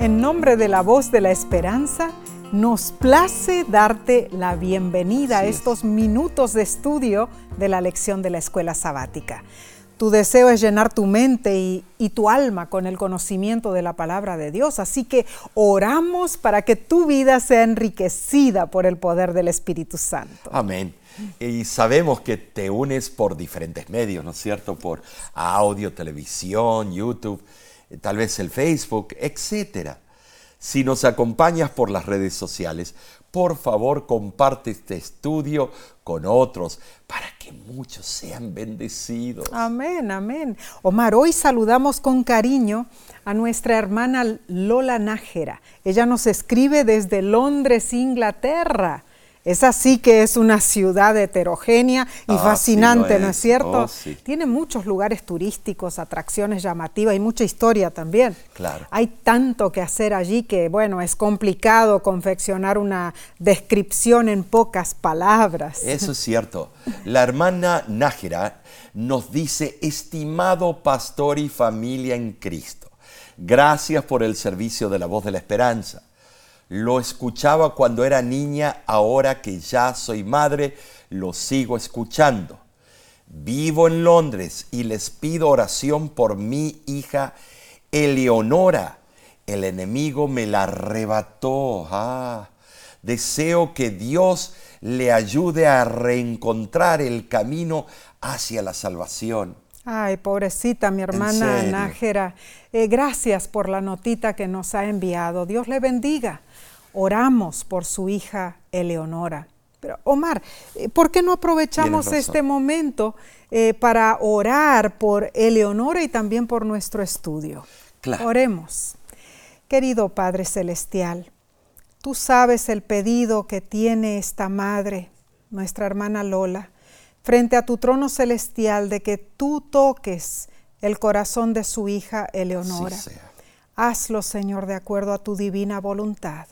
En nombre de la voz de la esperanza, nos place darte la bienvenida a estos minutos de estudio de la lección de la escuela sabática. Tu deseo es llenar tu mente y, y, tu alma con el conocimiento de la palabra de Dios. Así que oramos para que tu vida sea enriquecida por el poder del Espíritu Santo. Amén. Y sabemos que te unes por diferentes medios, ¿no es cierto? Por audio, televisión, YouTube, tal vez el Facebook, etcétera. Si nos acompañas por las redes sociales, por favor comparte este estudio con otros para que muchos sean bendecidos. Amén, amén. Omar, hoy saludamos con cariño a nuestra hermana Lola Nájera. Ella nos escribe desde Londres, Inglaterra. Es así que es una ciudad heterogénea y Ah, fascinante, sí ¿no es. es cierto? Oh, sí. Tiene muchos lugares turísticos, atracciones llamativas y mucha historia también. Claro. Hay tanto que hacer allí que, bueno, es complicado confeccionar una descripción en pocas palabras. Eso es cierto. La hermana Nájera nos dice, estimado pastor y familia en Cristo, gracias por el servicio de la voz de la esperanza. Lo escuchaba cuando era niña, ahora que ya soy madre, lo sigo escuchando. Vivo en Londres y les pido oración por mi hija Eleonora. El enemigo me la arrebató. Ah, deseo que Dios le ayude a reencontrar el camino hacia la salvación. Ay, pobrecita mi hermana? Nájera. Eh, gracias por la notita que nos ha enviado. Dios le bendiga. Oramos por su hija Eleonora. Pero Omar, eh, ¿por qué no aprovechamos este momento eh, para orar por Eleonora y también por nuestro estudio? Claro. Oremos. Querido Padre Celestial, tú sabes el pedido que tiene esta madre, nuestra hermana Lola, frente a tu trono celestial de que tú toques el corazón de su hija Eleonora. Hazlo, Señor, de acuerdo a tu divina voluntad.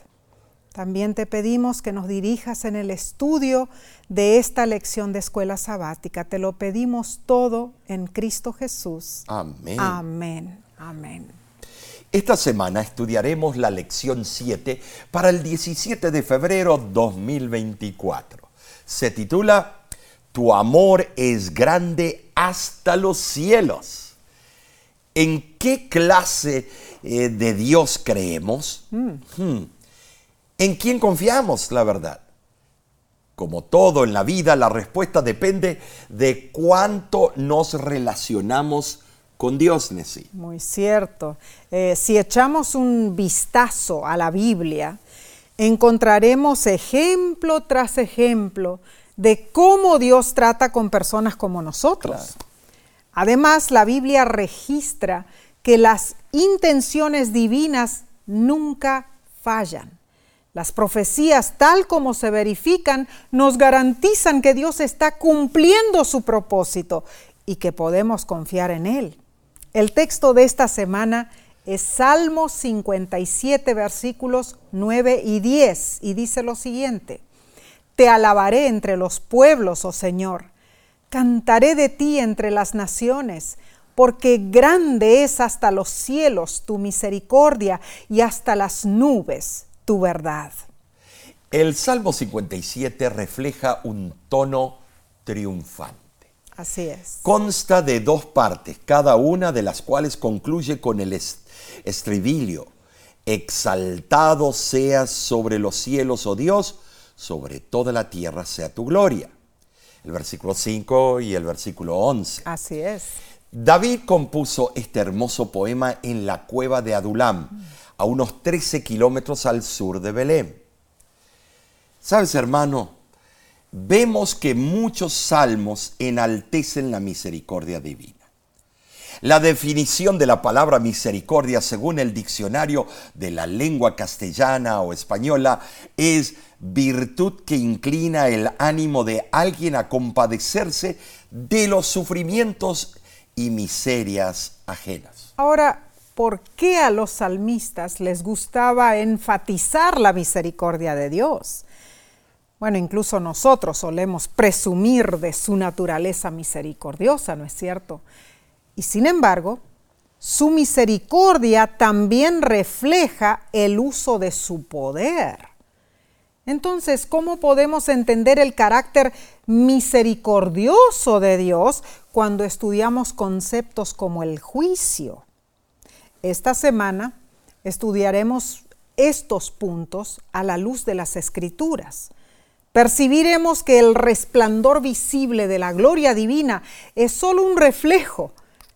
También te pedimos que nos dirijas en el estudio de esta lección de escuela sabática. Te lo pedimos todo en Cristo Jesús. Amén. Amén. Amén. Esta semana estudiaremos la lección 7 para el 17 de febrero 2024. Se titula Tu amor es grande hasta los cielos. ¿En qué clase eh, de Dios creemos? Hmm. ¿En quién confiamos, la verdad? Como todo en la vida, la respuesta depende de cuánto nos relacionamos con Dios, Nessie. Muy cierto. Eh, si echamos un vistazo a la Biblia, encontraremos ejemplo tras ejemplo de cómo Dios trata con personas como nosotros. Claro. Además, la Biblia registra que las intenciones divinas nunca fallan. Las profecías, tal como se verifican, nos garantizan que Dios está cumpliendo su propósito y que podemos confiar en Él. El texto de esta semana es Salmo 57, versículos 9 y 10, y dice lo siguiente, Te alabaré entre los pueblos, oh Señor, cantaré de ti entre las naciones, porque grande es hasta los cielos tu misericordia y hasta las nubes tu verdad. El Salmo 57 refleja un tono triunfante. Así es. Consta de dos partes, cada una de las cuales concluye con el est- estribilio. Exaltado seas sobre los cielos, oh Dios, sobre toda la tierra sea tu gloria. El versículo 5 y el versículo 11. Así es. David compuso este hermoso poema en la cueva de Adulam, a unos 13 kilómetros al sur de Belén. Sabes, hermano, vemos que muchos salmos enaltecen la misericordia divina. La definición de la palabra misericordia según el diccionario de la lengua castellana o española es virtud que inclina el ánimo de alguien a compadecerse de los sufrimientos y miserias ajenas. Ahora, ¿por qué a los salmistas les gustaba enfatizar la misericordia de Dios? Bueno, incluso nosotros solemos presumir de su naturaleza misericordiosa, ¿no es cierto? Y sin embargo, su misericordia también refleja el uso de su poder. Entonces, ¿cómo podemos entender el carácter misericordioso de Dios cuando estudiamos conceptos como el juicio? Esta semana estudiaremos estos puntos a la luz de las escrituras. Percibiremos que el resplandor visible de la gloria divina es solo un reflejo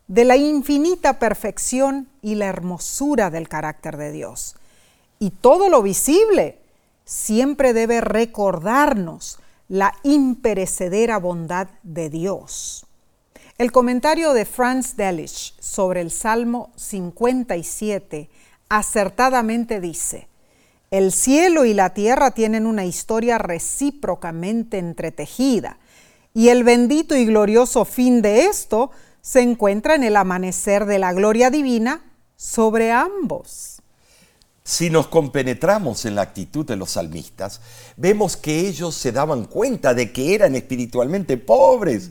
de la infinita perfección y la hermosura del carácter de Dios. Y todo lo visible siempre debe recordarnos la imperecedera bondad de Dios. El comentario de Franz Delitzsch sobre el Salmo 57 acertadamente dice, el cielo y la tierra tienen una historia recíprocamente entretejida, y el bendito y glorioso fin de esto se encuentra en el amanecer de la gloria divina sobre ambos. Si nos compenetramos en la actitud de los salmistas, vemos que ellos se daban cuenta de que eran espiritualmente pobres,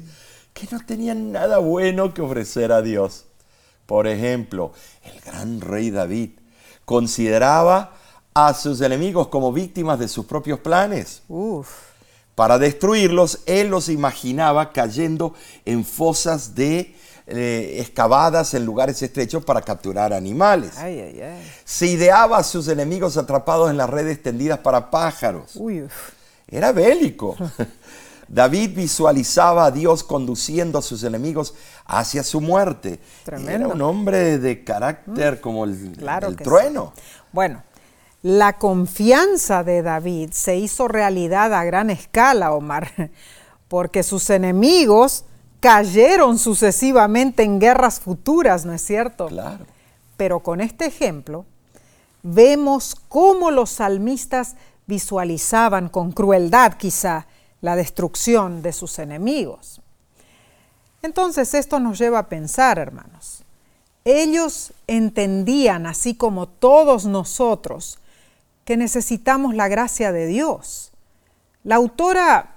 que no tenían nada bueno que ofrecer a Dios. Por ejemplo, el gran rey David consideraba a sus enemigos como víctimas de sus propios planes. Para destruirlos, él los imaginaba cayendo en fosas de eh, excavadas en lugares estrechos para capturar animales. Se ideaba a sus enemigos atrapados en las redes tendidas para pájaros. Era bélico. David visualizaba a Dios conduciendo a sus enemigos hacia su muerte. Era un hombre de carácter mm. como el, trueno. Bueno, la confianza de David se hizo realidad a gran escala, Omar, porque sus enemigos cayeron sucesivamente en guerras futuras, ¿no es cierto? Claro. Pero con este ejemplo vemos cómo los salmistas visualizaban con crueldad quizá la destrucción de sus enemigos. Entonces esto nos lleva a pensar, hermanos. Ellos entendían, así como todos nosotros, que necesitamos la gracia de Dios. La autora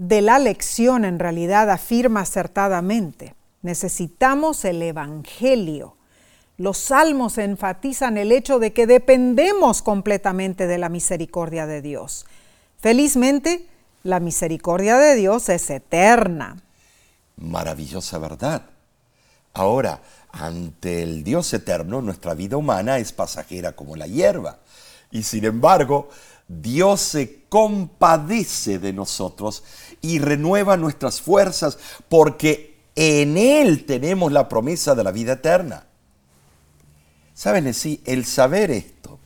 de la lección en realidad afirma acertadamente, necesitamos el Evangelio. Los salmos enfatizan el hecho de que dependemos completamente de la misericordia de Dios. Felizmente, la misericordia de Dios es eterna. Maravillosa verdad. Ahora, ante el Dios eterno, nuestra vida humana es pasajera como la hierba. Y sin embargo, Dios se compadece de nosotros y renueva nuestras fuerzas porque en Él tenemos la promesa de la vida eterna. ¿Saben? Sí, el saber esto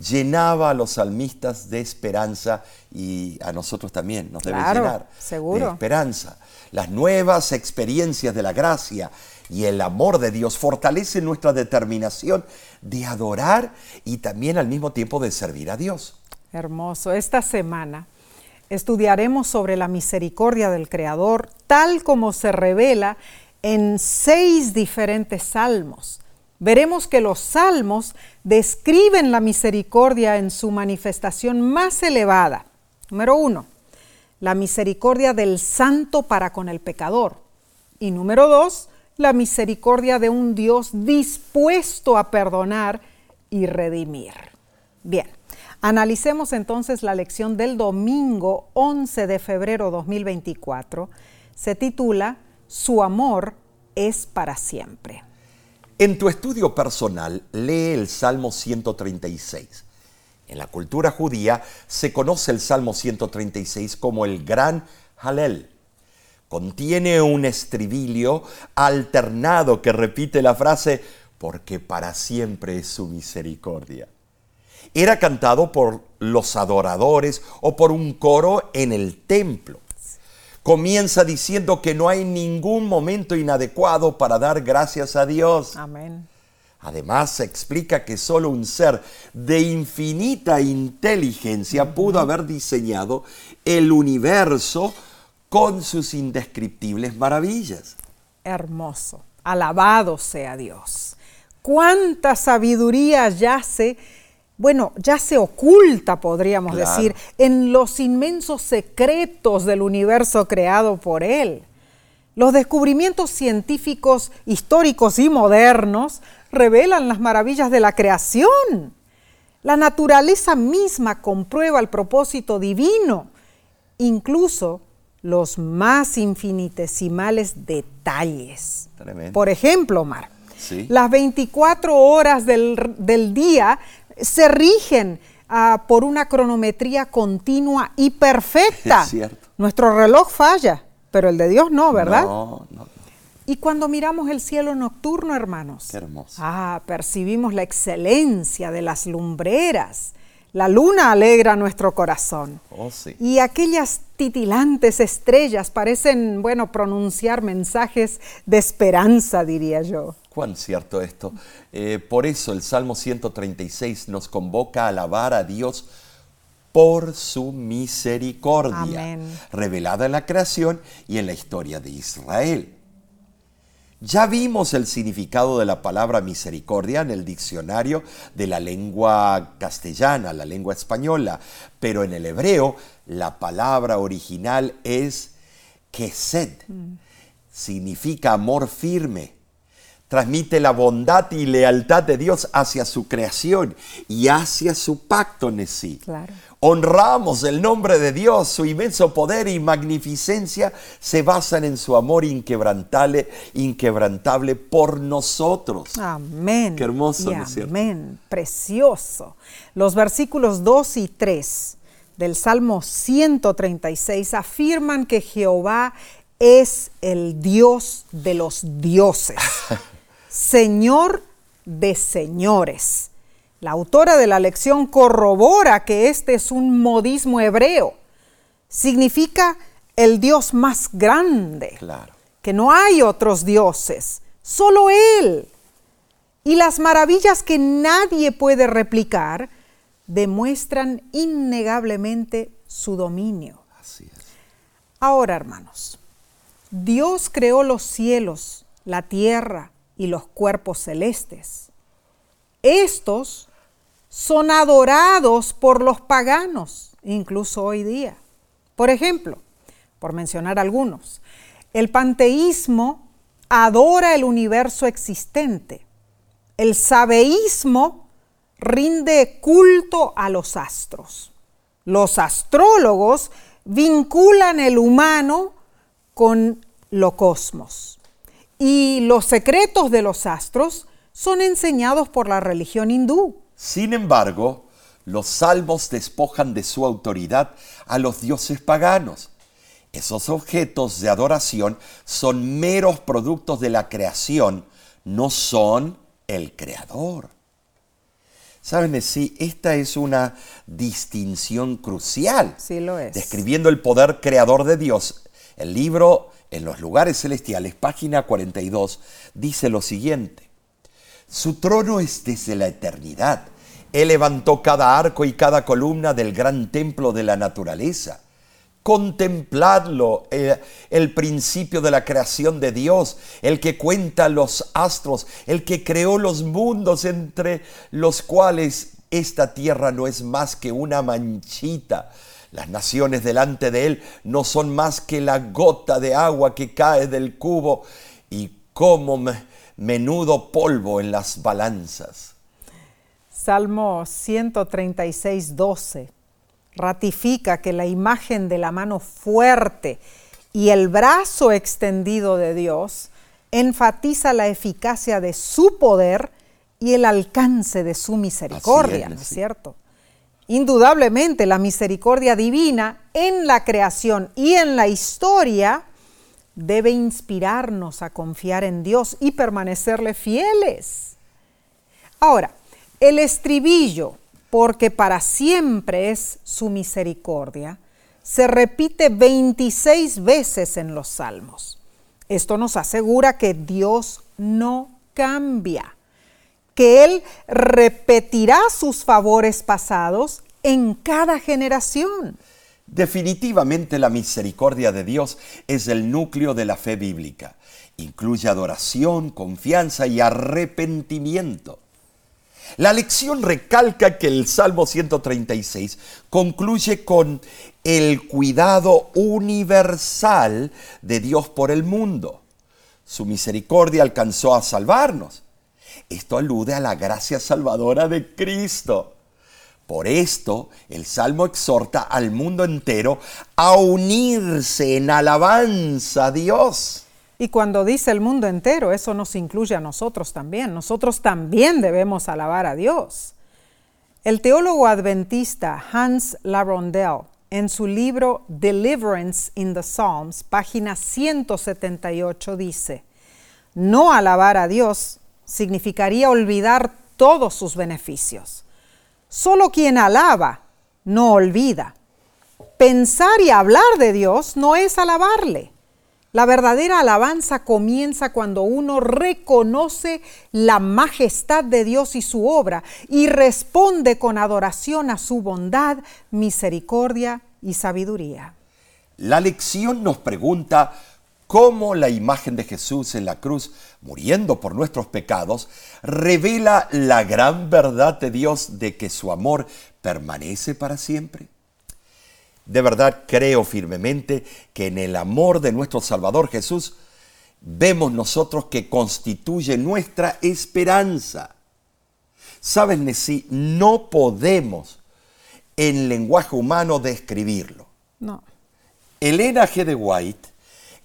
llenaba a los salmistas de esperanza y a nosotros también nos debe llenar seguro. de esperanza. Las nuevas experiencias de la gracia y el amor de Dios fortalecen nuestra determinación de adorar y también al mismo tiempo de servir a Dios. Hermoso. Esta semana estudiaremos sobre la misericordia del Creador tal como se revela en seis diferentes salmos. Veremos que los salmos describen la misericordia en su manifestación más elevada. Número uno, la misericordia del santo para con el pecador. Y número dos, la misericordia de un Dios dispuesto a perdonar y redimir. Bien, analicemos entonces la lección del domingo 11 de febrero 2024. Se titula Su amor es para siempre. En tu estudio personal, lee el Salmo 136. En la cultura judía se conoce el Salmo 136 como el Gran Halel Contiene un estribilio alternado que repite la frase, porque para siempre es su misericordia. Era cantado por los adoradores o por un coro en el templo. Comienza diciendo que no hay ningún momento inadecuado para dar gracias a Dios. Amén. Además, se explica que solo un ser de infinita inteligencia pudo haber diseñado el universo con sus indescriptibles maravillas. Hermoso, alabado sea Dios. Cuánta sabiduría yace, bueno, ya se oculta, podríamos decir, en los inmensos secretos del universo creado por Él. Los descubrimientos científicos históricos y modernos revelan las maravillas de la creación. La naturaleza misma comprueba el propósito divino, incluso los más infinitesimales detalles. Por ejemplo, Omar, las 24 horas del, día se rigen ah, por una cronometría continua y perfecta. Nuestro reloj falla, pero el de Dios no, ¿verdad? No, no. Y cuando miramos el cielo nocturno, hermanos, Qué hermoso. Ah, percibimos la excelencia de las lumbreras. La luna alegra nuestro corazón. Oh, sí. Y aquellas titilantes estrellas parecen, bueno, pronunciar mensajes de esperanza, diría yo. Cuán cierto esto. Eh, por eso el Salmo 136 nos convoca a alabar a Dios por su misericordia, revelada en la creación y en la historia de Israel. Ya vimos el significado de la palabra misericordia en el diccionario de la lengua castellana, la lengua española, pero en el hebreo la palabra original es kesed. Mm. Significa amor firme, transmite la bondad y lealtad de Dios hacia su creación y hacia su pacto en sí. Honramos el nombre de Dios, su inmenso poder y magnificencia se basan en su amor inquebrantable, inquebrantable por nosotros. Amén. Qué hermoso, ¿no Amén. Precioso. Los versículos 2 y 3 del Salmo 136 afirman que Jehová es el Dios de los dioses. Señor de señores. La autora de la lección corrobora que este es un modismo hebreo. Significa el Dios más grande. Claro. Que no hay otros dioses, solo Él. Y las maravillas que nadie puede replicar demuestran innegablemente su dominio. Así es. Ahora, hermanos, Dios creó los cielos, la tierra, y los cuerpos celestes. Estos son adorados por los paganos, incluso hoy día. Por ejemplo, por mencionar algunos, el panteísmo adora el universo existente. El sabeísmo rinde culto a los astros. Los astrólogos vinculan el humano con lo cosmos y los secretos de los astros son enseñados por la religión hindú. Sin embargo, los salmos despojan de su autoridad a los dioses paganos. Esos objetos de adoración son meros productos de la creación, no son el creador. Saben, sí, esta es una distinción crucial. Sí lo es. Describiendo el poder creador de Dios, el libro en los lugares celestiales, página 42, dice lo siguiente. Su trono es desde la eternidad. Él levantó cada arco y cada columna del gran templo de la naturaleza. Contempladlo, eh, el principio de la creación de Dios, el que cuenta los astros, el que creó los mundos entre los cuales esta tierra no es más que una manchita las naciones delante de Él no son más que la gota de agua que cae del cubo y como menudo polvo en las balanzas. Salmo 136, 12 ratifica que la imagen de la mano fuerte y el brazo extendido de Dios enfatiza la eficacia de su poder y el alcance de su misericordia, ¿no es cierto? Indudablemente la misericordia divina en la creación y en la historia debe inspirarnos a confiar en Dios y permanecerle fieles. Ahora, el estribillo, porque para siempre es su misericordia, se repite 26 veces en los salmos. Esto nos asegura que Dios no cambia que Él repetirá sus favores pasados en cada generación. Definitivamente la misericordia de Dios es el núcleo de la fe bíblica. Incluye adoración, confianza y arrepentimiento. La lección recalca que el Salmo 136 concluye con el cuidado universal de Dios por el mundo. Su misericordia alcanzó a salvarnos. Esto alude a la gracia salvadora de Cristo. Por esto, el Salmo exhorta al mundo entero a unirse en alabanza a Dios. Y cuando dice el mundo entero, eso nos incluye a nosotros también. Nosotros también debemos alabar a Dios. El teólogo adventista Hans Larondel, en su libro Deliverance in the Psalms, página 178, dice, no alabar a Dios significaría olvidar todos sus beneficios. Solo quien alaba no olvida. Pensar y hablar de Dios no es alabarle. La verdadera alabanza comienza cuando uno reconoce la majestad de Dios y su obra y responde con adoración a su bondad, misericordia y sabiduría. La lección nos pregunta cómo la imagen de Jesús en la cruz, muriendo por nuestros pecados, revela la gran verdad de Dios de que su amor permanece para siempre. De verdad creo firmemente que en el amor de nuestro Salvador Jesús vemos nosotros que constituye nuestra esperanza. Sabes, Nessie, no podemos en lenguaje humano describirlo. No. Elena G. de White,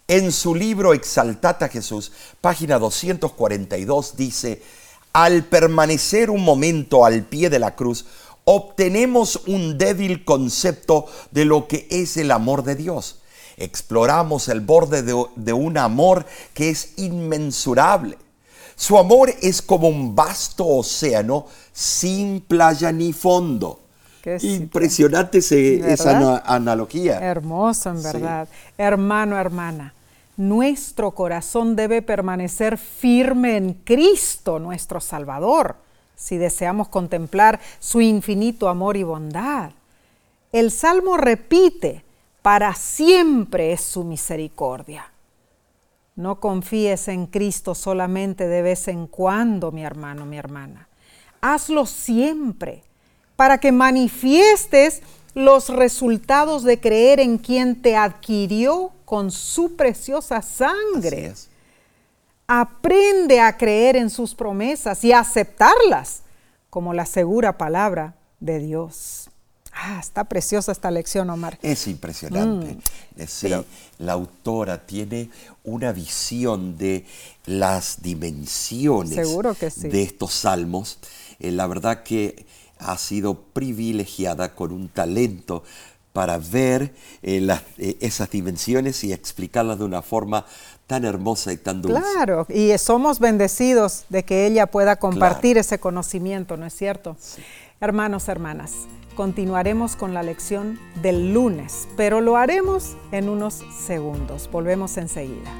en su libro Exaltata Jesús, página 242, dice, al permanecer un momento al pie de la cruz, obtenemos un débil concepto de lo que es el amor de Dios. Exploramos el borde de, un amor que es inmensurable. Su amor es como un vasto océano sin playa ni fondo. Impresionante esa analogía. Hermoso, en verdad. Hermano, hermana, nuestro corazón debe permanecer firme en Cristo, nuestro Salvador si deseamos contemplar su infinito amor y bondad. El Salmo repite, para siempre es su misericordia. No confíes en Cristo solamente de vez en cuando, mi hermano, mi hermana. Hazlo siempre para que manifiestes los resultados de creer en quien te adquirió con su preciosa sangre. Aprende a creer en sus promesas y a aceptarlas como la segura palabra de Dios. Ah, está preciosa esta lección, Omar. Es impresionante. Mm. Sí, la autora tiene una visión de las dimensiones de estos salmos. Eh, la verdad que ha sido privilegiada con un talento para ver eh, eh, esas dimensiones y explicarlas de una forma tan hermosa y tan dulce. Claro, y somos bendecidos de que ella pueda compartir ese conocimiento, ¿no es cierto? Hermanos, hermanas, continuaremos con la lección del lunes, pero lo haremos en unos segundos. Volvemos enseguida.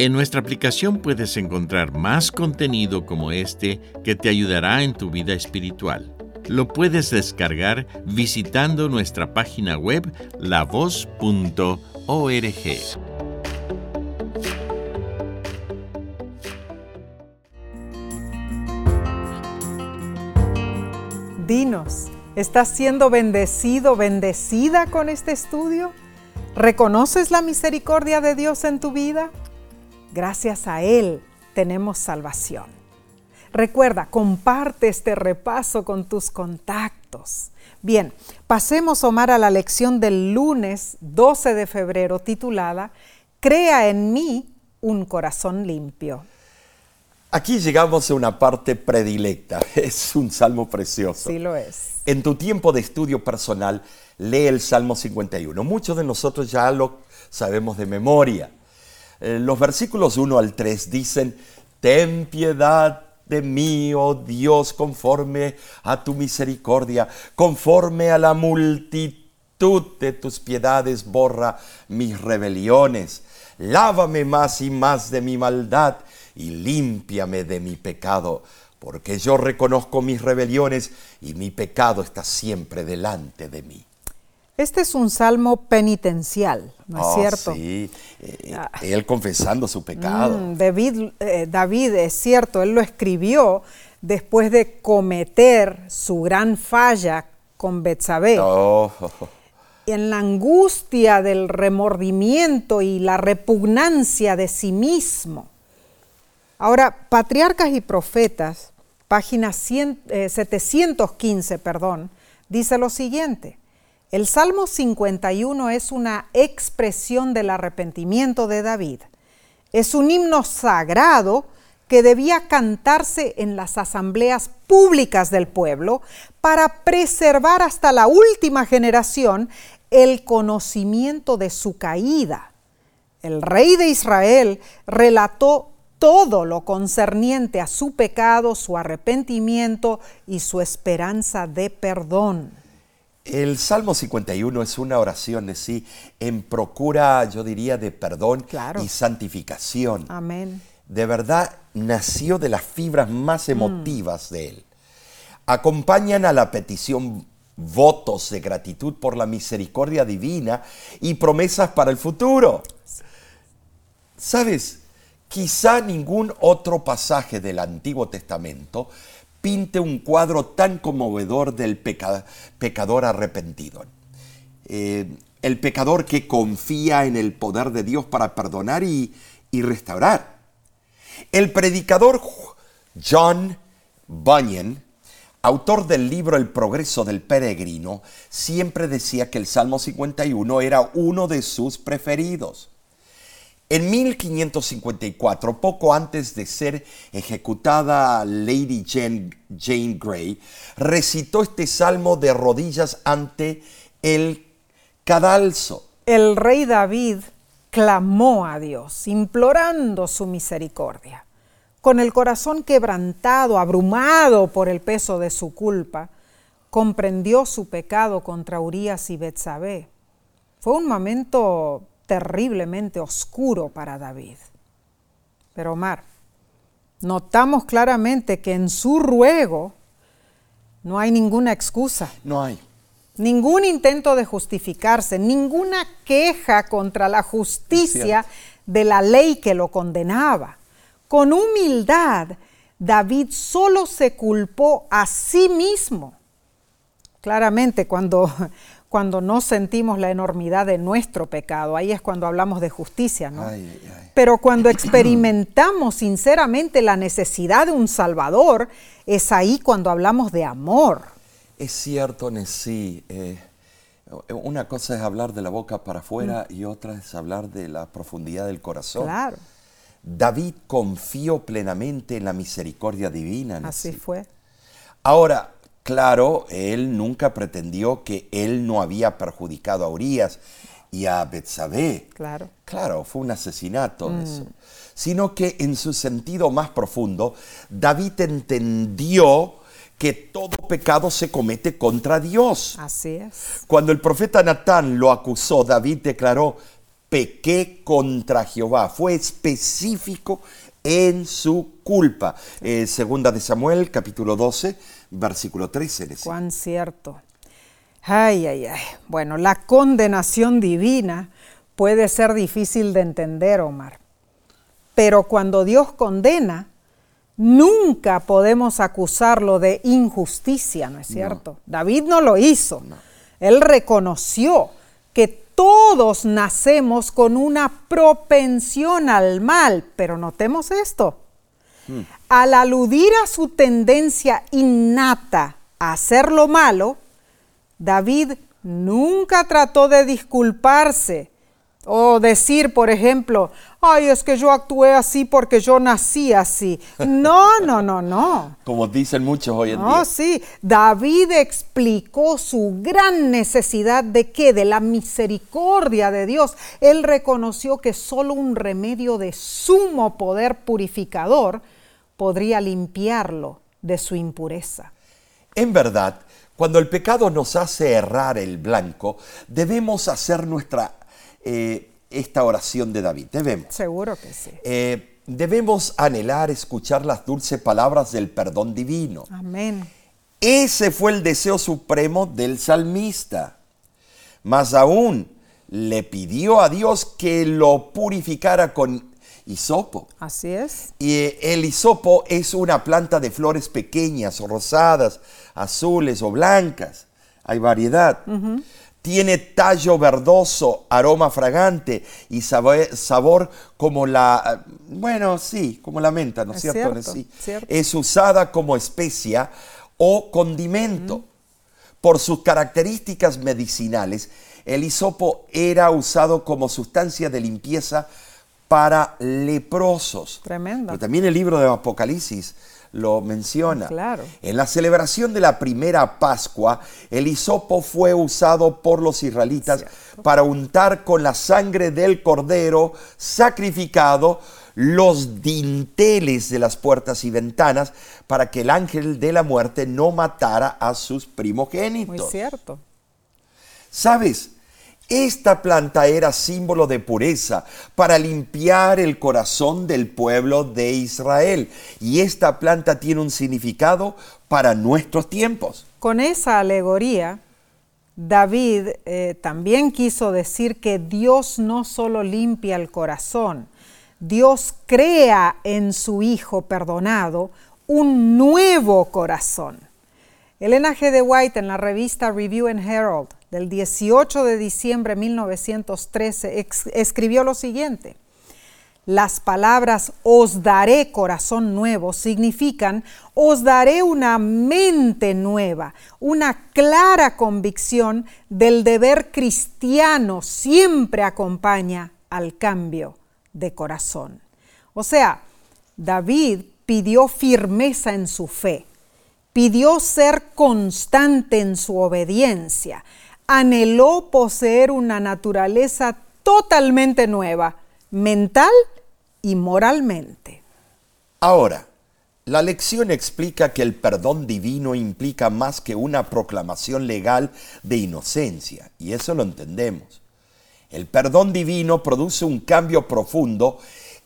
En nuestra aplicación puedes encontrar más contenido como este que te ayudará en tu vida espiritual. Lo puedes descargar visitando nuestra página web lavoz.org. Dinos, ¿estás siendo bendecido, bendecida con este estudio? ¿Reconoces la misericordia de Dios en tu vida? Gracias a Él tenemos salvación. Recuerda, comparte este repaso con tus contactos. Bien, pasemos, Omar, a la lección del lunes 12 de febrero titulada Crea en mí un corazón limpio. Aquí llegamos a una parte predilecta. Es un salmo precioso. Sí lo es. En tu tiempo de estudio personal, lee el Salmo 51. Muchos de nosotros ya lo sabemos de memoria. Eh, los versículos 1 al 3 dicen, ten piedad de mí, oh Dios, conforme a tu misericordia, conforme a la multitud de tus piedades, borra mis rebeliones. Lávame más y más de mi maldad y límpiame de mi pecado, porque yo reconozco mis rebeliones y mi pecado está siempre delante de mí. Este es un salmo penitencial, ¿no es Oh, cierto? Sí, eh, él confesando su pecado. Mm, David, eh, David, es cierto, él lo escribió después de cometer su gran falla con Betsabé. Oh, En la angustia del remordimiento y la repugnancia de sí mismo. Ahora, Patriarcas y Profetas, página 100, eh, 715, perdón, dice lo siguiente. El Salmo 51 es una expresión del arrepentimiento de David. Es un himno sagrado que debía cantarse en las asambleas públicas del pueblo para preservar hasta la última generación el conocimiento de su caída. El rey de Israel relató todo lo concerniente a su pecado, su arrepentimiento y su esperanza de perdón. El Salmo 51 es una oración de sí en procura, yo diría, de perdón Claro. y santificación. Amén. De verdad nació de las fibras más emotivas de él. Acompañan a la petición votos de gratitud por la misericordia divina y promesas para el futuro. ¿Sabes? Quizá ningún otro pasaje del Antiguo Testamento pinte un cuadro tan conmovedor del peca- pecador arrepentido. Eh, el pecador que confía en el poder de Dios para perdonar y, y restaurar. El predicador John Bunyan, autor del libro El progreso del peregrino, siempre decía que el Salmo 51 era uno de sus preferidos. En 1554, poco antes de ser ejecutada Lady Jane, Grey, recitó este salmo de rodillas ante el cadalso. El rey David clamó a Dios, implorando su misericordia. Con el corazón quebrantado, abrumado por el peso de su culpa, comprendió su pecado contra Urías y Betsabé. Fue un momento terriblemente oscuro para David. Pero Omar, notamos claramente que en su ruego no hay ninguna excusa. No hay. Ningún intento de justificarse, ninguna queja contra la justicia de la ley que lo condenaba. Con humildad, David solo se culpó a sí mismo. Claramente, cuando, cuando no sentimos la enormidad de nuestro pecado, ahí es cuando hablamos de justicia, ¿no? Ay, ay. Pero cuando experimentamos sinceramente la necesidad de un Salvador, es ahí cuando hablamos de amor. Es cierto, Nessie. eh, una cosa es hablar de la boca para afuera y otra es hablar de la profundidad del corazón. Claro, David confió plenamente en la misericordia divina. así Nessie. fue. Ahora, claro, él nunca pretendió que él no había perjudicado a Urias y a Betsabé. Claro. Claro, fue un asesinato eso. Sino que en su sentido más profundo, David entendió que todo pecado se comete contra Dios. Así es. Cuando el profeta Natán lo acusó, David declaró, pequé contra Jehová. Fue específico en su culpa. Eh, segunda de Samuel, capítulo 12, versículo 13. decía. Cuán cierto. Ay, ay, ay. Bueno, la condenación divina puede ser difícil de entender, Omar. Pero cuando Dios condena, nunca podemos acusarlo de injusticia, ¿no es cierto? David no lo hizo. Él reconoció que todos nacemos con una propensión al mal, pero notemos esto. Al aludir a su tendencia innata a hacer lo malo, David nunca trató de disculparse o decir, por ejemplo, ay, es que yo actué así porque yo nací así. No, no, no, no. Como dicen muchos hoy en No, día. sí, David explicó su gran necesidad de qué, de la misericordia de Dios. Él reconoció que solo un remedio de sumo poder purificador podría limpiarlo de su impureza. En verdad, cuando el pecado nos hace errar el blanco, debemos hacer nuestra eh, esta oración de David. Debemos. Seguro que sí. Eh, debemos anhelar escuchar las dulces palabras del perdón divino. Amén. Ese fue el deseo supremo del salmista. Más aún, le pidió a Dios que lo purificara con hisopo. Así es. Y el hisopo es una planta de flores pequeñas, rosadas, azules o blancas. Hay variedad. Tiene tallo verdoso, aroma fragante y sabor, sabor, como la, bueno, sí, como la menta, ¿no es, cierto? sí. Es usada como especia o condimento. Por sus características medicinales, el hisopo era usado como sustancia de limpieza para leprosos. Tremendo. Pero también el libro de Apocalipsis lo menciona. Claro. En la celebración de la primera Pascua, el hisopo fue usado por los israelitas para untar con la sangre del cordero sacrificado los dinteles de las puertas y ventanas para que el ángel de la muerte no matara a sus primogénitos. Muy cierto. ¿Sabes? Esta planta era símbolo de pureza para limpiar el corazón del pueblo de Israel. Y esta planta tiene un significado para nuestros tiempos. Con esa alegoría, David eh, también quiso decir que Dios no solo limpia el corazón, Dios crea en su Hijo perdonado un nuevo corazón. Elena G. de White en la revista Review and Herald del 18 de diciembre de 1913 escribió lo siguiente. Las palabras os daré corazón nuevo significan os daré una mente nueva, una clara convicción del deber cristiano siempre acompaña al cambio de corazón. O sea, David pidió firmeza en su fe, pidió ser constante en su obediencia, anheló poseer una naturaleza totalmente nueva, mental y moralmente. Ahora, la lección explica que el perdón divino implica más que una proclamación legal de inocencia, y eso lo entendemos. El perdón divino produce un cambio profundo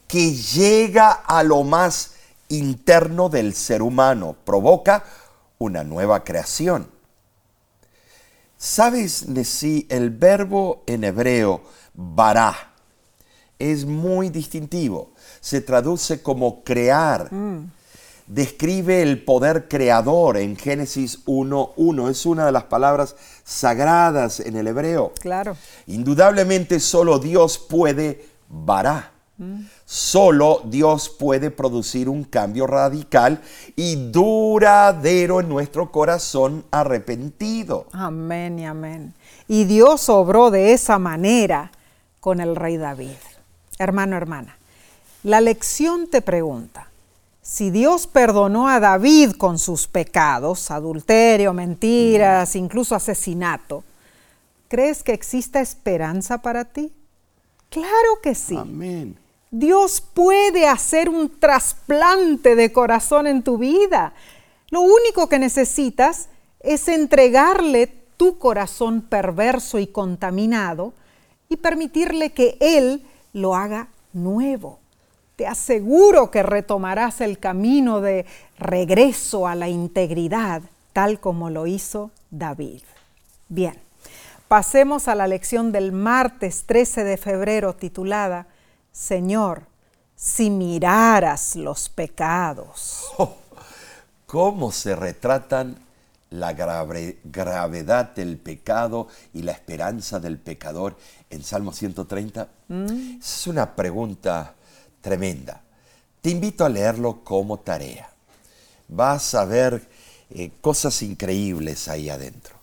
que llega a lo más interno del ser humano, provoca una nueva creación. ¿Sabes, si el verbo en hebreo bará es muy distintivo? Se traduce como crear. Mm. Describe el poder creador en Génesis 1.1. Es una de las palabras sagradas en el hebreo. Claro. Indudablemente solo Dios puede bará. Solo Dios puede producir un cambio radical y duradero en nuestro corazón arrepentido. Amén y amén. Y Dios obró de esa manera con el rey David. Hermano, hermana, la lección te pregunta, si Dios perdonó a David con sus pecados, adulterio, mentiras, incluso asesinato, ¿crees que exista esperanza para ti? Claro que sí. Amén. Dios puede hacer un trasplante de corazón en tu vida. Lo único que necesitas es entregarle tu corazón perverso y contaminado y permitirle que Él lo haga nuevo. Te aseguro que retomarás el camino de regreso a la integridad, tal como lo hizo David. Bien, pasemos a la lección del martes 13 de febrero titulada Señor, si miraras los pecados. Oh, ¿Cómo se retratan la gravedad del pecado y la esperanza del pecador en Salmo 130? Mm. Es una pregunta tremenda. Te invito a leerlo como tarea. Vas a ver eh, cosas increíbles ahí adentro.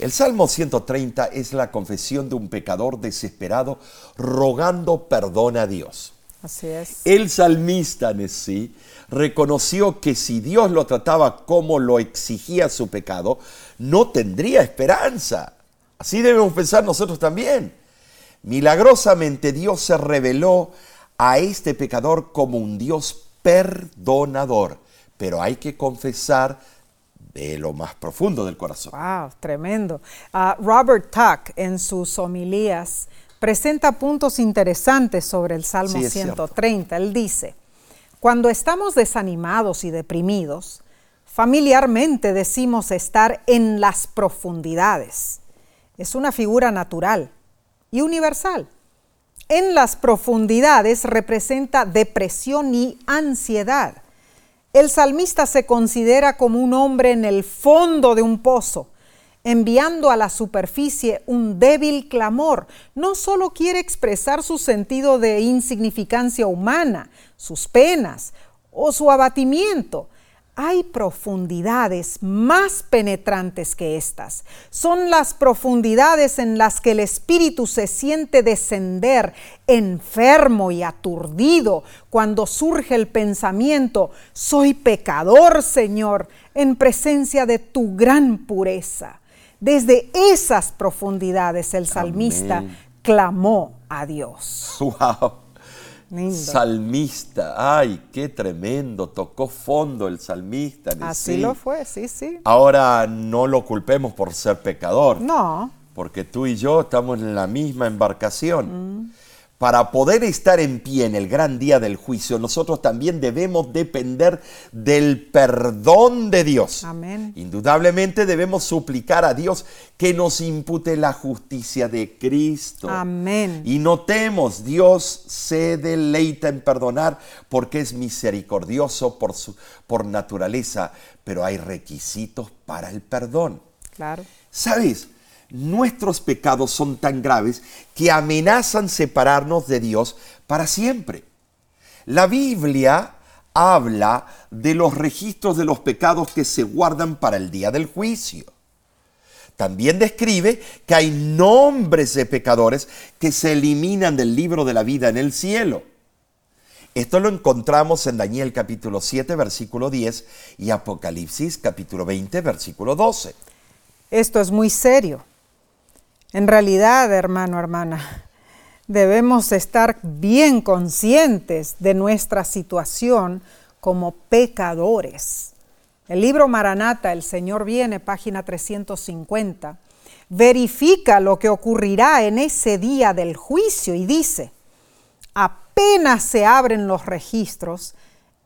El Salmo 130 es la confesión de un pecador desesperado rogando perdón a Dios. Así es. El salmista sí reconoció que si Dios lo trataba como lo exigía su pecado, no tendría esperanza. Así debemos pensar nosotros también. Milagrosamente Dios se reveló a este pecador como un Dios perdonador, pero hay que confesar de lo más profundo del corazón. Wow, tremendo. Ah, Robert Tuck en sus homilías presenta puntos interesantes sobre el Salmo 130. Él dice, cuando estamos desanimados y deprimidos, familiarmente decimos estar en las profundidades. es una figura natural y universal. En las profundidades representa depresión y ansiedad. El salmista se considera como un hombre en el fondo de un pozo, enviando a la superficie un débil clamor. No solo quiere expresar su sentido de insignificancia humana, sus penas o su abatimiento, hay profundidades más penetrantes que estas. Son las profundidades en las que el espíritu se siente descender enfermo y aturdido cuando surge el pensamiento, soy pecador, Señor, en presencia de tu gran pureza. Desde esas profundidades el salmista clamó a Dios. ¡Wow! Salmista, ay, qué tremendo, tocó fondo el salmista. Así lo fue, sí, sí. Ahora no lo culpemos por ser pecador. No. Porque tú y yo estamos en la misma embarcación. Mm para poder estar en pie en el gran día del juicio, nosotros también debemos depender del perdón de Dios. Amén. Indudablemente debemos suplicar a Dios que nos impute la justicia de Cristo. Amén. Y notemos, Dios se deleita en perdonar porque es misericordioso por, su, por naturaleza, pero hay requisitos para el perdón. Claro. ¿Sabes? Nuestros pecados son tan graves que amenazan separarnos de Dios para siempre. La Biblia habla de los registros de los pecados que se guardan para el día del juicio. También describe que hay nombres de pecadores que se eliminan del libro de la vida en el cielo. Esto lo encontramos en Daniel capítulo 7, versículo 10 y Apocalipsis capítulo 20, versículo 12. Esto es muy serio. En realidad, hermano, hermana, debemos estar bien conscientes de nuestra situación como pecadores. El libro Maranata, El Señor viene, página 350, verifica lo que ocurrirá en ese día del juicio y dice, apenas se abren los registros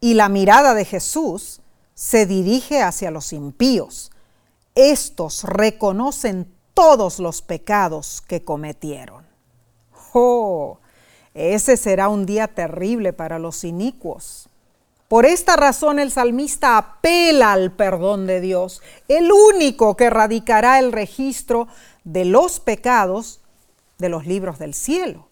y la mirada de Jesús se dirige hacia los impíos. Estos reconocen todos los pecados que cometieron. Oh, ese será un día terrible para los inicuos. Por esta razón el salmista apela al perdón de Dios, el único que erradicará el registro de los pecados de los libros del cielo.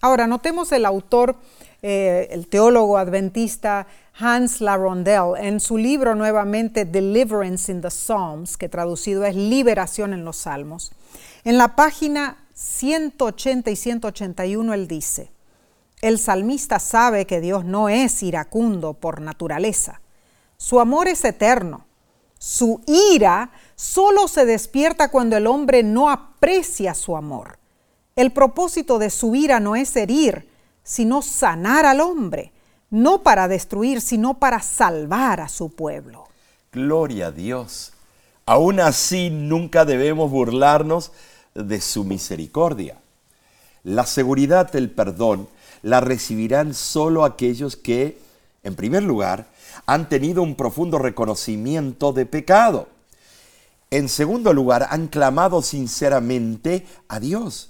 Ahora, notemos el autor, eh, el teólogo adventista Hans Larondel en su libro nuevamente Deliverance in the Psalms, que traducido es Liberación en los Salmos. En la página 180 y 181 él dice, el salmista sabe que Dios no es iracundo por naturaleza. Su amor es eterno. Su ira solo se despierta cuando el hombre no aprecia su amor. El propósito de su ira no es herir, sino sanar al hombre no para destruir, sino para salvar a su pueblo. Gloria a Dios. Aún así, nunca debemos burlarnos de su misericordia. La seguridad del perdón la recibirán solo aquellos que, en primer lugar, han tenido un profundo reconocimiento de pecado. En segundo lugar, han clamado sinceramente a Dios.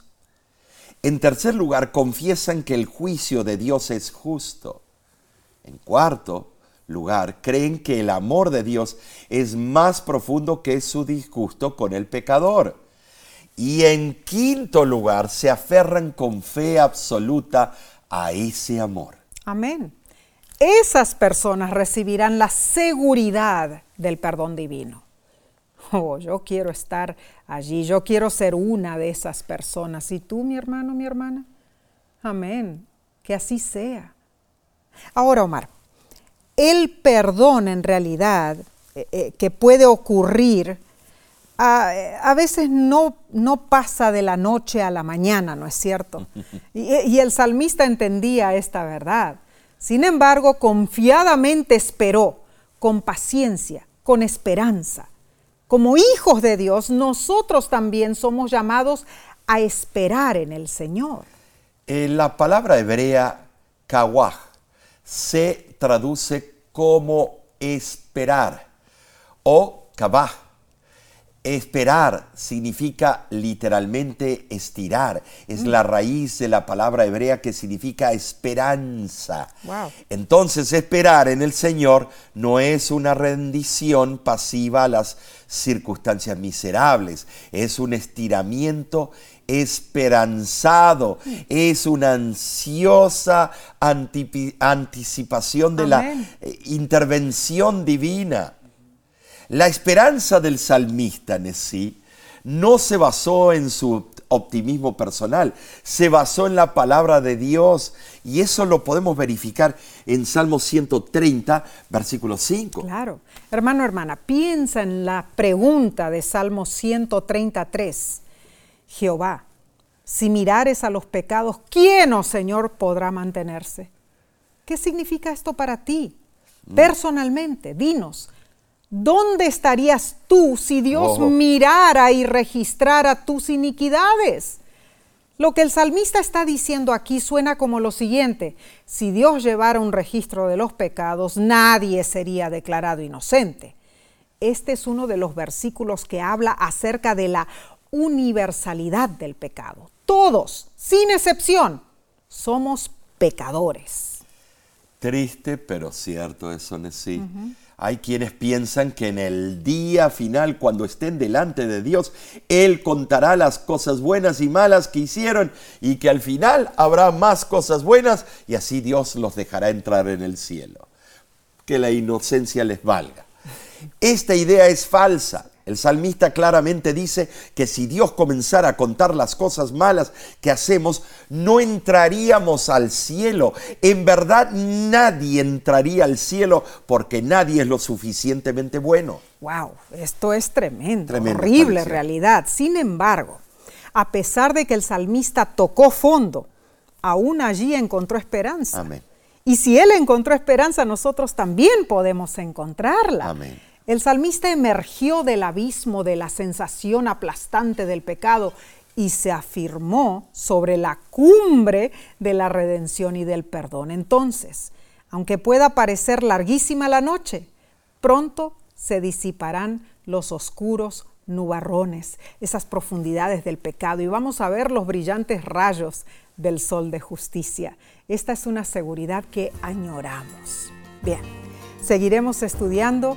En tercer lugar, confiesan que el juicio de Dios es justo. En cuarto lugar, creen que el amor de Dios es más profundo que su disgusto con el pecador. Y en quinto lugar, se aferran con fe absoluta a ese amor. Amén. Esas personas recibirán la seguridad del perdón divino. Oh, yo quiero estar allí, yo quiero ser una de esas personas. ¿Y tú, mi hermano, mi hermana? Amén. Que así sea. Ahora, Omar, el perdón en realidad eh, eh, que puede ocurrir a, veces no, no, pasa de la noche a la mañana, ¿no es cierto? Y, y el salmista entendía esta verdad. Sin embargo, confiadamente esperó, con paciencia, con esperanza. Como hijos de Dios, nosotros también somos llamados a esperar en el Señor. En la palabra hebrea kawaj se traduce como esperar o kabah. Esperar significa literalmente estirar. Es la raíz de la palabra hebrea que significa esperanza. Wow. Entonces esperar en el Señor no es una rendición pasiva a las circunstancias miserables, es un estiramiento esperanzado, es una ansiosa anticipación de la Amén. eh, intervención divina. La esperanza del salmista en sí no se basó en su optimismo personal, se basó en la palabra de Dios y eso lo podemos verificar en Salmo 130, versículo 5. Claro. Hermano, hermana, piensa en la pregunta de Salmo 133. Jehová, si mirares a los pecados, ¿quién, oh Señor, podrá mantenerse? ¿Qué significa esto para ti? Personalmente, dinos, ¿dónde estarías tú si Dios mirara y registrara tus iniquidades? Lo que el salmista está diciendo aquí suena como lo siguiente, si Dios llevara un registro de los pecados, nadie sería declarado inocente. Este es uno de los versículos que habla acerca de la universalidad del pecado. Todos, sin excepción, somos pecadores. Triste, pero cierto eso, sí. Hay quienes piensan que en el día final, cuando estén delante de Dios, Él contará las cosas buenas y malas que hicieron y que al final habrá más cosas buenas y así Dios los dejará entrar en el cielo. Que la inocencia les valga. Esta idea es falsa. El salmista claramente dice que si Dios comenzara a contar las cosas malas que hacemos, no entraríamos al cielo. En verdad nadie entraría al cielo porque nadie es lo suficientemente bueno. Wow, esto es tremendo, Tremenda horrible realidad. Sin embargo, a pesar de que el salmista tocó fondo, aún allí encontró esperanza. Amén. Y si él encontró esperanza, nosotros también podemos encontrarla. Amén. El salmista emergió del abismo de la sensación aplastante del pecado y se afirmó sobre la cumbre de la redención y del perdón. Entonces, aunque pueda parecer larguísima la noche, pronto se disiparán los oscuros nubarrones, esas profundidades del pecado, y vamos a ver los brillantes rayos del sol de justicia. Esta es una seguridad que añoramos. Bien, seguiremos estudiando,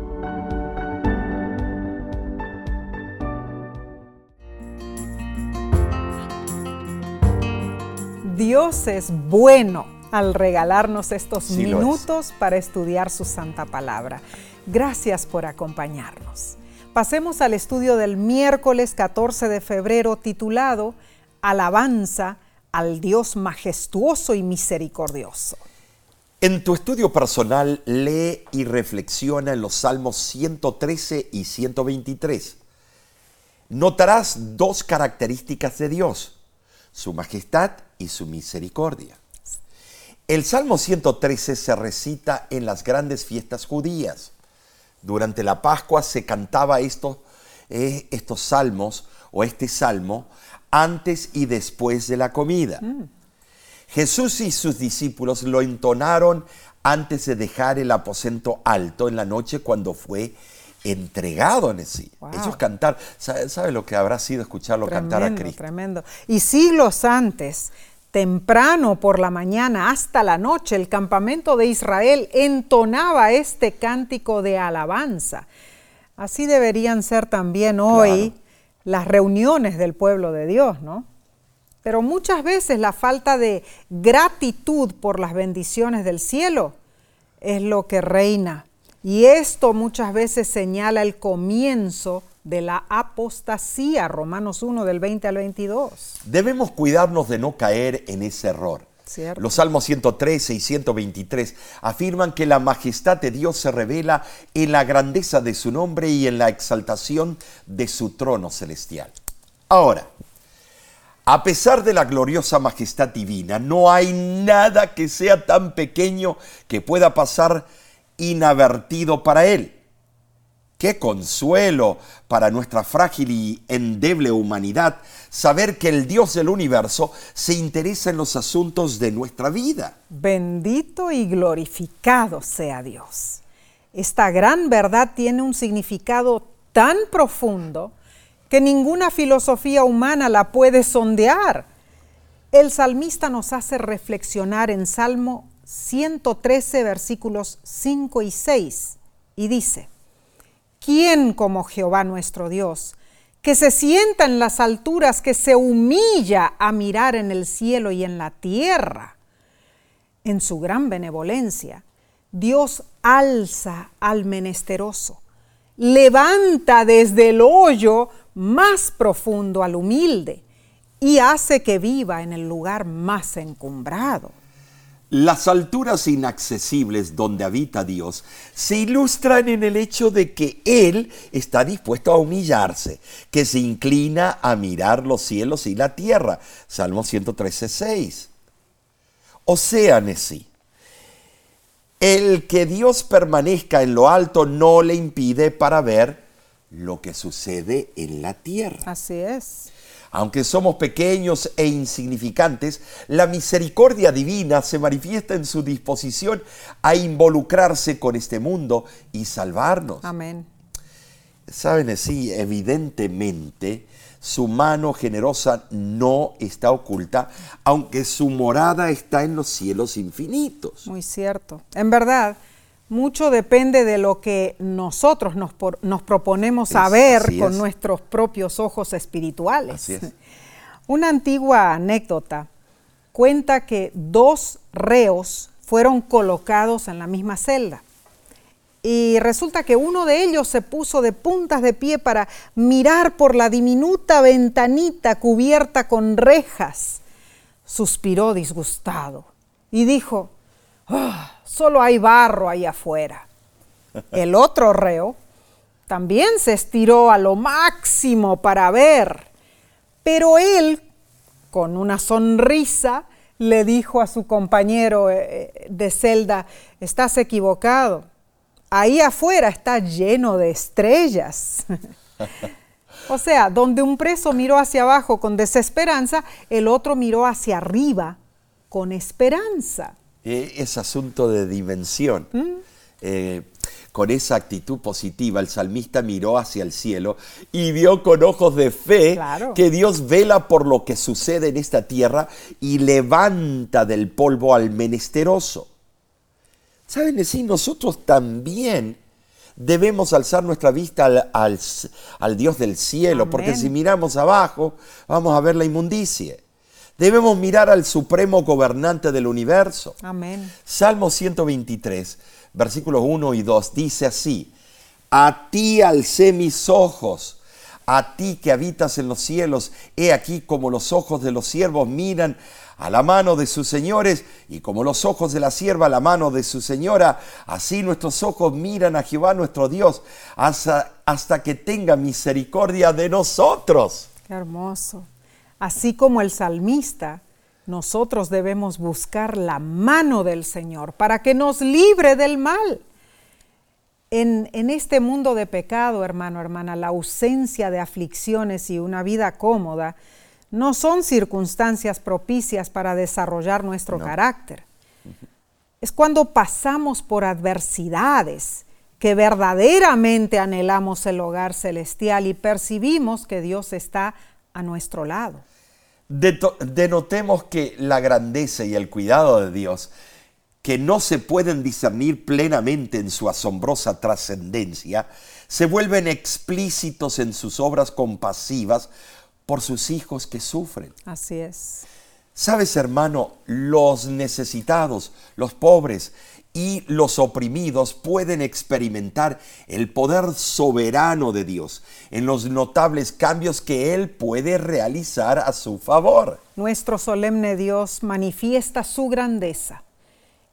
Dios es bueno al regalarnos estos Sí lo es. minutos para estudiar su santa palabra. Gracias por acompañarnos. Pasemos al estudio del miércoles 14 de febrero titulado Alabanza al Dios majestuoso y misericordioso. En tu estudio personal, lee y reflexiona en los Salmos 113 y 123. Notarás dos características de Dios, su majestad y su misericordia. El Salmo 113 se recita en las grandes fiestas judías. Durante la Pascua se cantaba estos, eh, estos salmos o este salmo antes y después de la comida. Jesús y sus discípulos lo entonaron antes de dejar el aposento alto en la noche cuando fue entregado en sí. Wow. Ellos cantar, ¿sabe, sabe lo que habrá sido escucharlo cantar a Cristo? tremendo. Y siglos antes, temprano por la mañana hasta la noche, el campamento de Israel entonaba este cántico de alabanza. Así deberían ser también hoy Claro. las reuniones del pueblo de Dios, ¿no? Pero muchas veces la falta de gratitud por las bendiciones del cielo es lo que reina. Y esto muchas veces señala el comienzo de la apostasía, Romanos 1 del 20 al 22. Debemos cuidarnos de no caer en ese error. Cierto. Los Salmos 113 y 123 afirman que la majestad de Dios se revela en la grandeza de su nombre y en la exaltación de su trono celestial. Ahora, A pesar de la gloriosa majestad divina, no hay nada que sea tan pequeño que pueda pasar inadvertido para Él. Qué consuelo para nuestra frágil y endeble humanidad saber que el Dios del universo se interesa en los asuntos de nuestra vida. Bendito y glorificado sea Dios. Esta gran verdad tiene un significado tan profundo que ninguna filosofía humana la puede sondear. El salmista nos hace reflexionar en Salmo 113, versículos 5 y 6, y dice, ¿Quién como Jehová nuestro Dios, que se sienta en las alturas, que se humilla a mirar en el cielo y en la tierra? En su gran benevolencia, Dios alza al menesteroso, levanta desde el hoyo más profundo al humilde y hace que viva en el lugar más encumbrado. Las alturas inaccesibles donde habita Dios se ilustran en el hecho de que Él está dispuesto a humillarse, que se inclina a mirar los cielos y la tierra. Salmo 113, 6. O sea, sí. El que Dios permanezca en lo alto no le impide para ver lo que sucede en la tierra. Así es. Aunque somos pequeños e insignificantes, la misericordia divina se manifiesta en su disposición a involucrarse con este mundo y salvarnos. Amén. Saben, sí, evidentemente su mano generosa no está oculta, aunque su morada está en los cielos infinitos. Muy cierto. En verdad, mucho depende de lo que nosotros nos, nos proponemos saber con nuestros propios ojos espirituales. Una antigua anécdota cuenta que dos reos fueron colocados en la misma celda. Y resulta que uno de ellos se puso de puntas de pie para mirar por la diminuta ventanita cubierta con rejas. Suspiró disgustado y dijo, ah, solo hay barro ahí afuera. El otro reo también se estiró a lo máximo para ver, pero él, con una sonrisa, le dijo a su compañero eh, eh, de celda, estás equivocado, ahí afuera está lleno de estrellas. o sea, donde un preso miró hacia abajo con desesperanza, el otro miró hacia arriba con esperanza. Eh, es asunto de dimensión. Mm. Eh, con esa actitud positiva, el salmista miró hacia el cielo y vio con ojos de fe que Dios vela por lo que sucede en esta tierra y levanta del polvo al menesteroso. ¿Saben decir? Nosotros también debemos alzar nuestra vista al, Dios del cielo, porque si miramos abajo vamos a ver la inmundicia. Debemos mirar al supremo gobernante del universo. Amén. Salmo 123, versículos 1 y 2 dice así, a ti alcé mis ojos, a ti que habitas en los cielos, he aquí como los ojos de los siervos miran a la mano de sus señores y como los ojos de la sierva a la mano de su señora, así nuestros ojos miran a Jehová nuestro Dios hasta, hasta que tenga misericordia de nosotros. Qué hermoso. Así como el salmista, nosotros debemos buscar la mano del Señor para que nos libre del mal. En, este mundo de pecado, hermano, hermana, la ausencia de aflicciones y una vida cómoda no son circunstancias propicias para desarrollar nuestro carácter. Es cuando pasamos por adversidades que verdaderamente anhelamos el hogar celestial y percibimos que Dios está a nuestro lado denotemos que la grandeza y el cuidado de Dios, que no se pueden discernir plenamente en su asombrosa trascendencia, se vuelven explícitos en sus obras compasivas por sus hijos que sufren. Así es. Sabes, hermano, los necesitados, los pobres y los oprimidos pueden experimentar el poder soberano de Dios en los notables cambios que Él puede realizar a su favor. Nuestro solemne Dios manifiesta su grandeza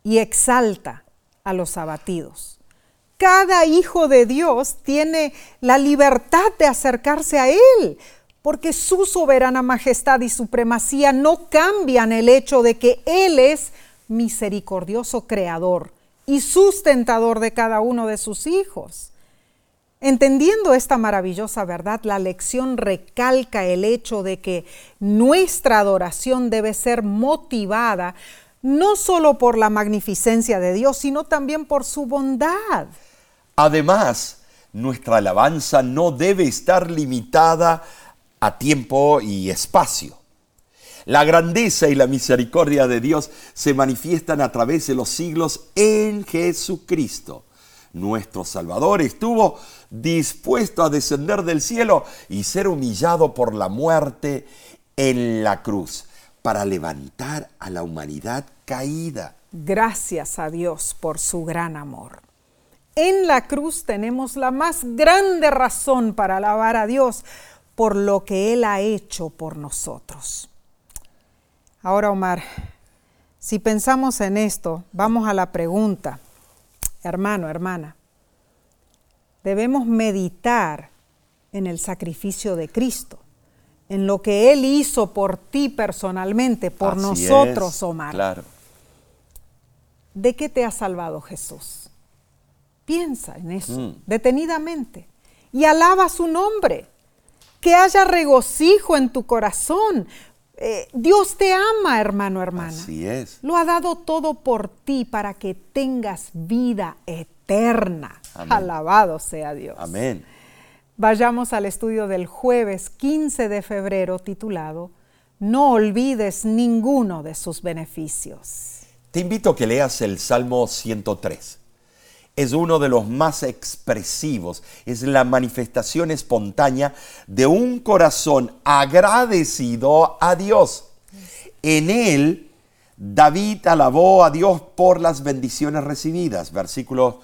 y exalta a los abatidos. Cada hijo de Dios tiene la libertad de acercarse a Él porque su soberana majestad y supremacía no cambian el hecho de que Él es misericordioso creador y sustentador de cada uno de sus hijos. Entendiendo esta maravillosa verdad, la lección recalca el hecho de que nuestra adoración debe ser motivada no solo por la magnificencia de Dios, sino también por su bondad. Además, nuestra alabanza no debe estar limitada a tiempo y espacio. La grandeza y la misericordia de Dios se manifiestan a través de los siglos en Jesucristo. Nuestro Salvador estuvo dispuesto a descender del cielo y ser humillado por la muerte en la cruz para levantar a la humanidad caída. Gracias a Dios por su gran amor. En la cruz tenemos la más grande razón para alabar a Dios por lo que Él ha hecho por nosotros. Ahora, Omar, si pensamos en esto, vamos a la pregunta, hermano, hermana. Debemos meditar en el sacrificio de Cristo, en lo que Él hizo por ti personalmente, por nosotros, Omar. Claro. ¿De qué te ha salvado Jesús? Piensa en eso mm. detenidamente y alaba su nombre que haya regocijo en tu corazón. Eh, Dios te ama, hermano, hermana. Así es. Lo ha dado todo por ti para que tengas vida eterna. Alabado sea Dios. Amén. Vayamos al estudio del jueves 15 de febrero titulado No olvides ninguno de sus beneficios. Te invito a que leas el Salmo 103 es uno de los más expresivos, es la manifestación espontánea de un corazón agradecido a Dios. En él, David alabó a Dios por las bendiciones recibidas, versículos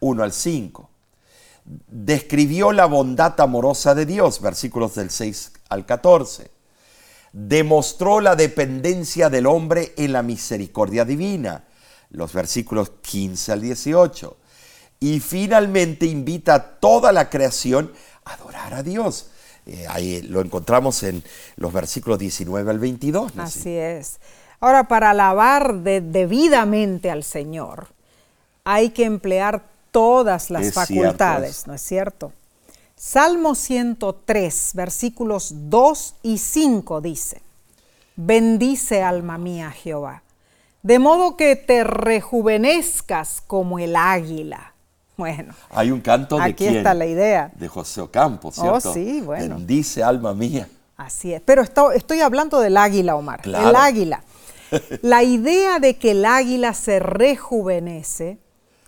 1 al 5. Describió la bondad amorosa de Dios, versículos del 6 al 14. Demostró la dependencia del hombre en la misericordia divina, los versículos 15 al 18. Y finalmente invita a toda la creación a adorar a Dios. Eh, ahí lo encontramos en los versículos 19 al 22. Así es. Ahora, para alabar debidamente al Señor, hay que emplear todas las facultades, ¿no es cierto? Salmo 103, versículos 2 y 5 dice, bendice alma mía Jehová de modo que te rejuvenezcas como el águila. Bueno, hay un canto de aquí está la idea. De José Ocampo, oh, ¿cierto? Oh, sí, bueno. Bendice alma mía. Así es, pero estoy hablando del águila, Omar. El águila. La idea de que el águila se rejuvenece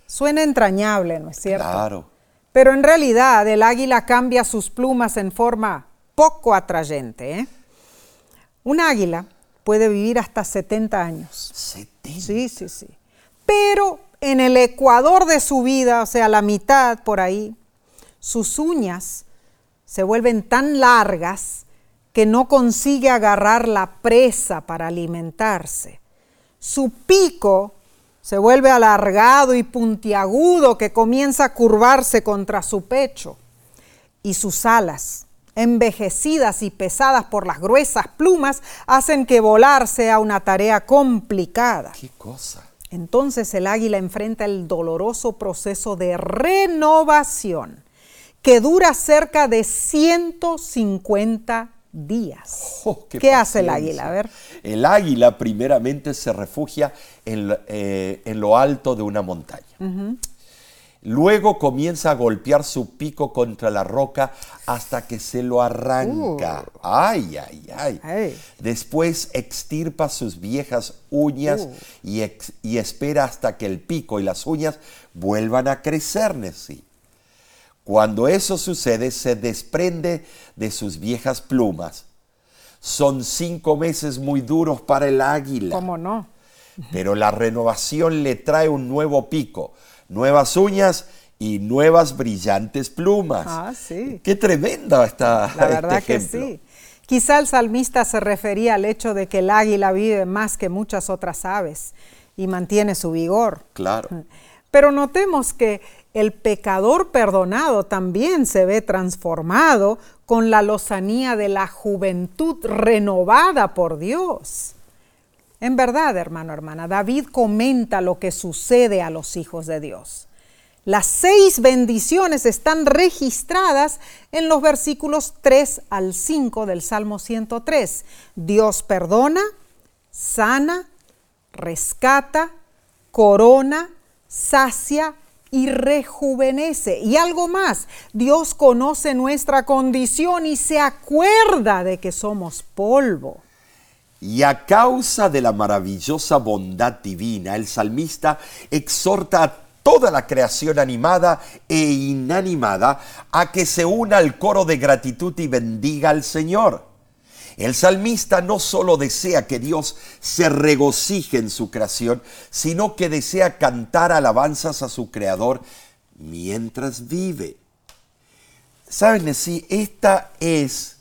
suena entrañable, ¿no es cierto? Claro. Pero en realidad el águila cambia sus plumas en forma poco atrayente. ¿eh? Un águila puede vivir hasta 70 años. 70. Sí, sí, sí. Pero en el ecuador de su vida, o sea, la mitad por ahí, sus uñas se vuelven tan largas que no consigue agarrar la presa para alimentarse. Su pico se vuelve alargado y puntiagudo que comienza a curvarse contra su pecho. Y sus alas envejecidas y pesadas por las gruesas plumas, hacen que volar sea una tarea complicada. ¿Qué cosa? Entonces el águila enfrenta el doloroso proceso de renovación que dura cerca de 150 días. Oh, qué, hace el águila? A ver. El águila primeramente se refugia en, eh, lo alto de una montaña. Luego comienza a golpear su pico contra la roca hasta que se lo arranca. Uh. Ay, ay, ay, Después extirpa sus viejas uñas uh. y, espera hasta que el pico y las uñas vuelvan a crecer, sí. Cuando eso sucede, se desprende de sus viejas plumas. Son cinco meses muy duros para el águila. ¿Cómo no? Pero la renovación le trae un nuevo pico nuevas uñas y nuevas brillantes plumas. Ah, sí. Qué tremenda está La verdad que sí. Quizá el salmista se refería al hecho de que el águila vive más que muchas otras aves y mantiene su vigor. Claro. Pero notemos que el pecador perdonado también se ve transformado con la lozanía de la juventud renovada por Dios. En verdad, hermano, hermana, David comenta lo que sucede a los hijos de Dios. Las seis bendiciones están registradas en los versículos 3 al 5 del Salmo 103. Dios perdona, sana, rescata, corona, sacia y rejuvenece. Y algo más, Dios conoce nuestra condición y se acuerda de que somos polvo. Y a causa de la maravillosa bondad divina, el salmista exhorta a toda la creación animada e inanimada a que se una al coro de gratitud y bendiga al Señor. El salmista no solo desea que Dios se regocije en su creación, sino que desea cantar alabanzas a su creador mientras vive. ¿Saben? Sí, esta es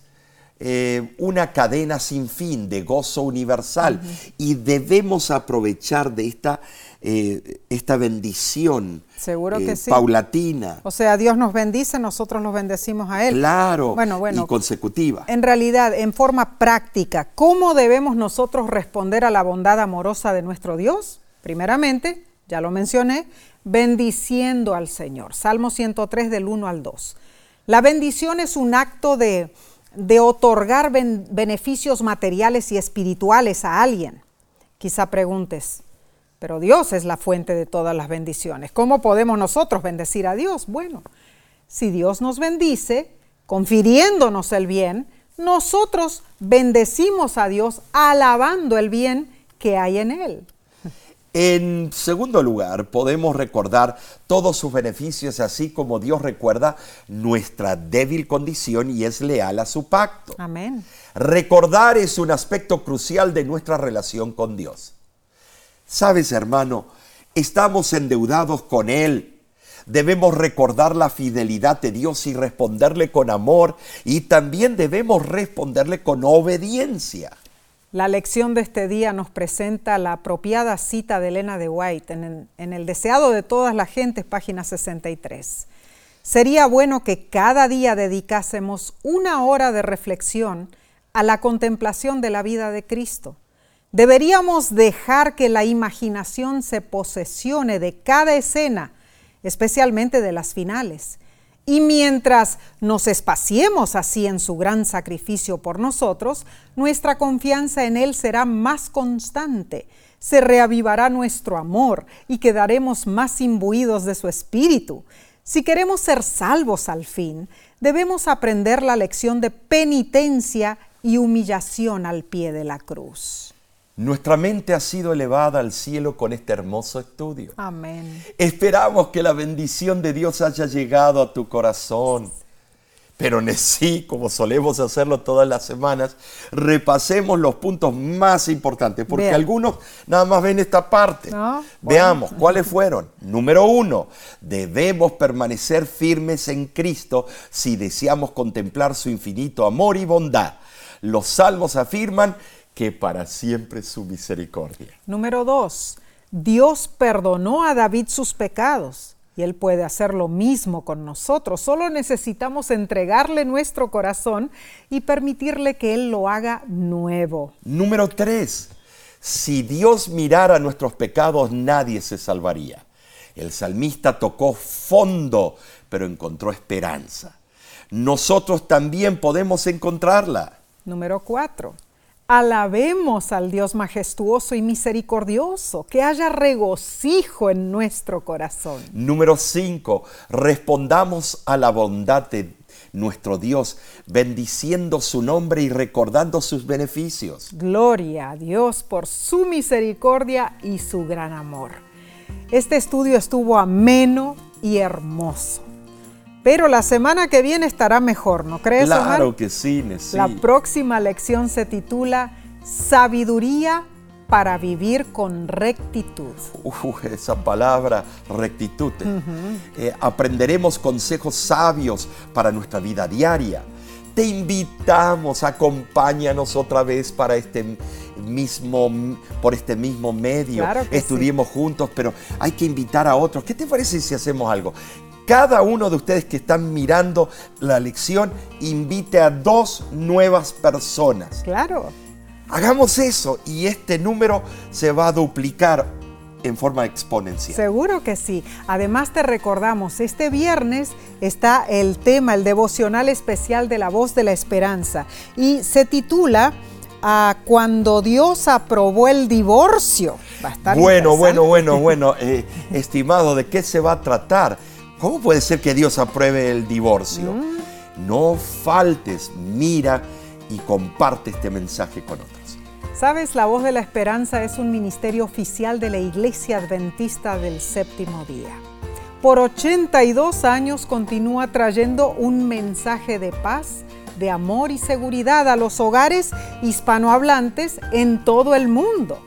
eh, una cadena sin fin de gozo universal y debemos aprovechar de esta, eh, esta bendición Seguro que eh, paulatina. O sea, Dios nos bendice, nosotros los bendecimos a Él. Claro, bueno, bueno, y consecutiva. En realidad, en forma práctica, ¿cómo debemos nosotros responder a la bondad amorosa de nuestro Dios? Primeramente, ya lo mencioné, bendiciendo al Señor. Salmo 103 del 1 al 2. La bendición es un acto de de otorgar beneficios materiales y espirituales a alguien. Quizá preguntes, pero Dios es la fuente de todas las bendiciones. ¿Cómo podemos nosotros bendecir a Dios? Bueno, si Dios nos bendice, confiriéndonos el bien, nosotros bendecimos a Dios alabando el bien que hay en Él. En segundo lugar, podemos recordar todos sus beneficios, así como Dios recuerda nuestra débil condición y es leal a su pacto. Amén. Recordar es un aspecto crucial de nuestra relación con Dios. Sabes, hermano, estamos endeudados con Él. Debemos recordar la fidelidad de Dios y responderle con amor y también debemos responderle con obediencia. La lección de este día nos presenta la apropiada cita de Elena de White en, El deseado de todas las gentes, página 63. Sería bueno que cada día dedicásemos una hora de reflexión a la contemplación de la vida de Cristo. Deberíamos dejar que la imaginación se posesione de cada escena, especialmente de las finales y mientras nos espaciemos así en su gran sacrificio por nosotros, nuestra confianza en Él será más constante, se reavivará nuestro amor y quedaremos más imbuidos de su espíritu. Si queremos ser salvos al fin, debemos aprender la lección de penitencia y humillación al pie de la cruz. Nuestra mente ha sido elevada al cielo con este hermoso estudio. Amén. Esperamos que la bendición de Dios haya llegado a tu corazón. Pero en sí, como solemos hacerlo todas las semanas, repasemos los puntos más importantes, porque algunos nada más ven esta parte. Veamos cuáles fueron. Número uno, debemos permanecer firmes en Cristo si deseamos contemplar su infinito amor y bondad. Los salmos afirman que para siempre su misericordia. Número dos, Dios perdonó a David sus pecados y Él puede hacer lo mismo con nosotros. Solo necesitamos entregarle nuestro corazón y permitirle que Él lo haga nuevo. Número tres, si Dios mirara nuestros pecados, nadie se salvaría. El salmista tocó fondo, pero encontró esperanza. Nosotros también podemos encontrarla. Número cuatro, Alabemos al Dios majestuoso y misericordioso, que haya regocijo en nuestro corazón. Número 5. Respondamos a la bondad de nuestro Dios, bendiciendo su nombre y recordando sus beneficios. Gloria a Dios por su misericordia y su gran amor. Este estudio estuvo ameno y hermoso. Pero la semana que viene estará mejor, ¿no crees? Claro que sí, sí. La próxima lección se titula Sabiduría para vivir con rectitud. esa palabra, rectitud. Eh, aprenderemos consejos sabios para nuestra vida diaria. Te invitamos, acompáñanos otra vez para este mismo, por este mismo medio, Claro que estudiemos juntos, pero hay que invitar a otros. ¿Qué te parece si hacemos algo? Cada uno de ustedes que están mirando la lección, invite a dos nuevas personas. Claro. Hagamos eso y este número se va a duplicar en forma exponencial. Seguro que sí. Además te recordamos, este viernes está el tema, el devocional especial de la voz de la esperanza y se titula a Cuando Dios aprobó el divorcio. Va a estar Bueno, bueno, bueno, bueno, eh, estimado, ¿de qué se va a tratar? ¿Cómo puede ser que Dios apruebe el divorcio? Mm. No faltes, mira y comparte este mensaje con otros. Sabes, la voz de la esperanza es un ministerio oficial de la Iglesia Adventista del Séptimo Día. Por 82 años continúa trayendo un mensaje de paz, de amor y seguridad a los hogares hispanohablantes en todo el mundo.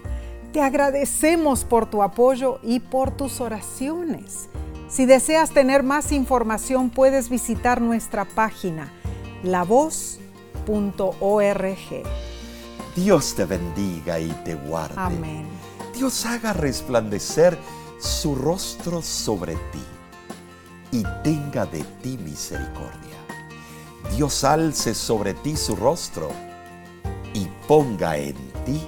Te agradecemos por tu apoyo y por tus oraciones. Si deseas tener más información, puedes visitar nuestra página lavoz.org. Dios te bendiga y te guarde. Amén. Dios haga resplandecer su rostro sobre ti y tenga de ti misericordia. Dios alce sobre ti su rostro y ponga en ti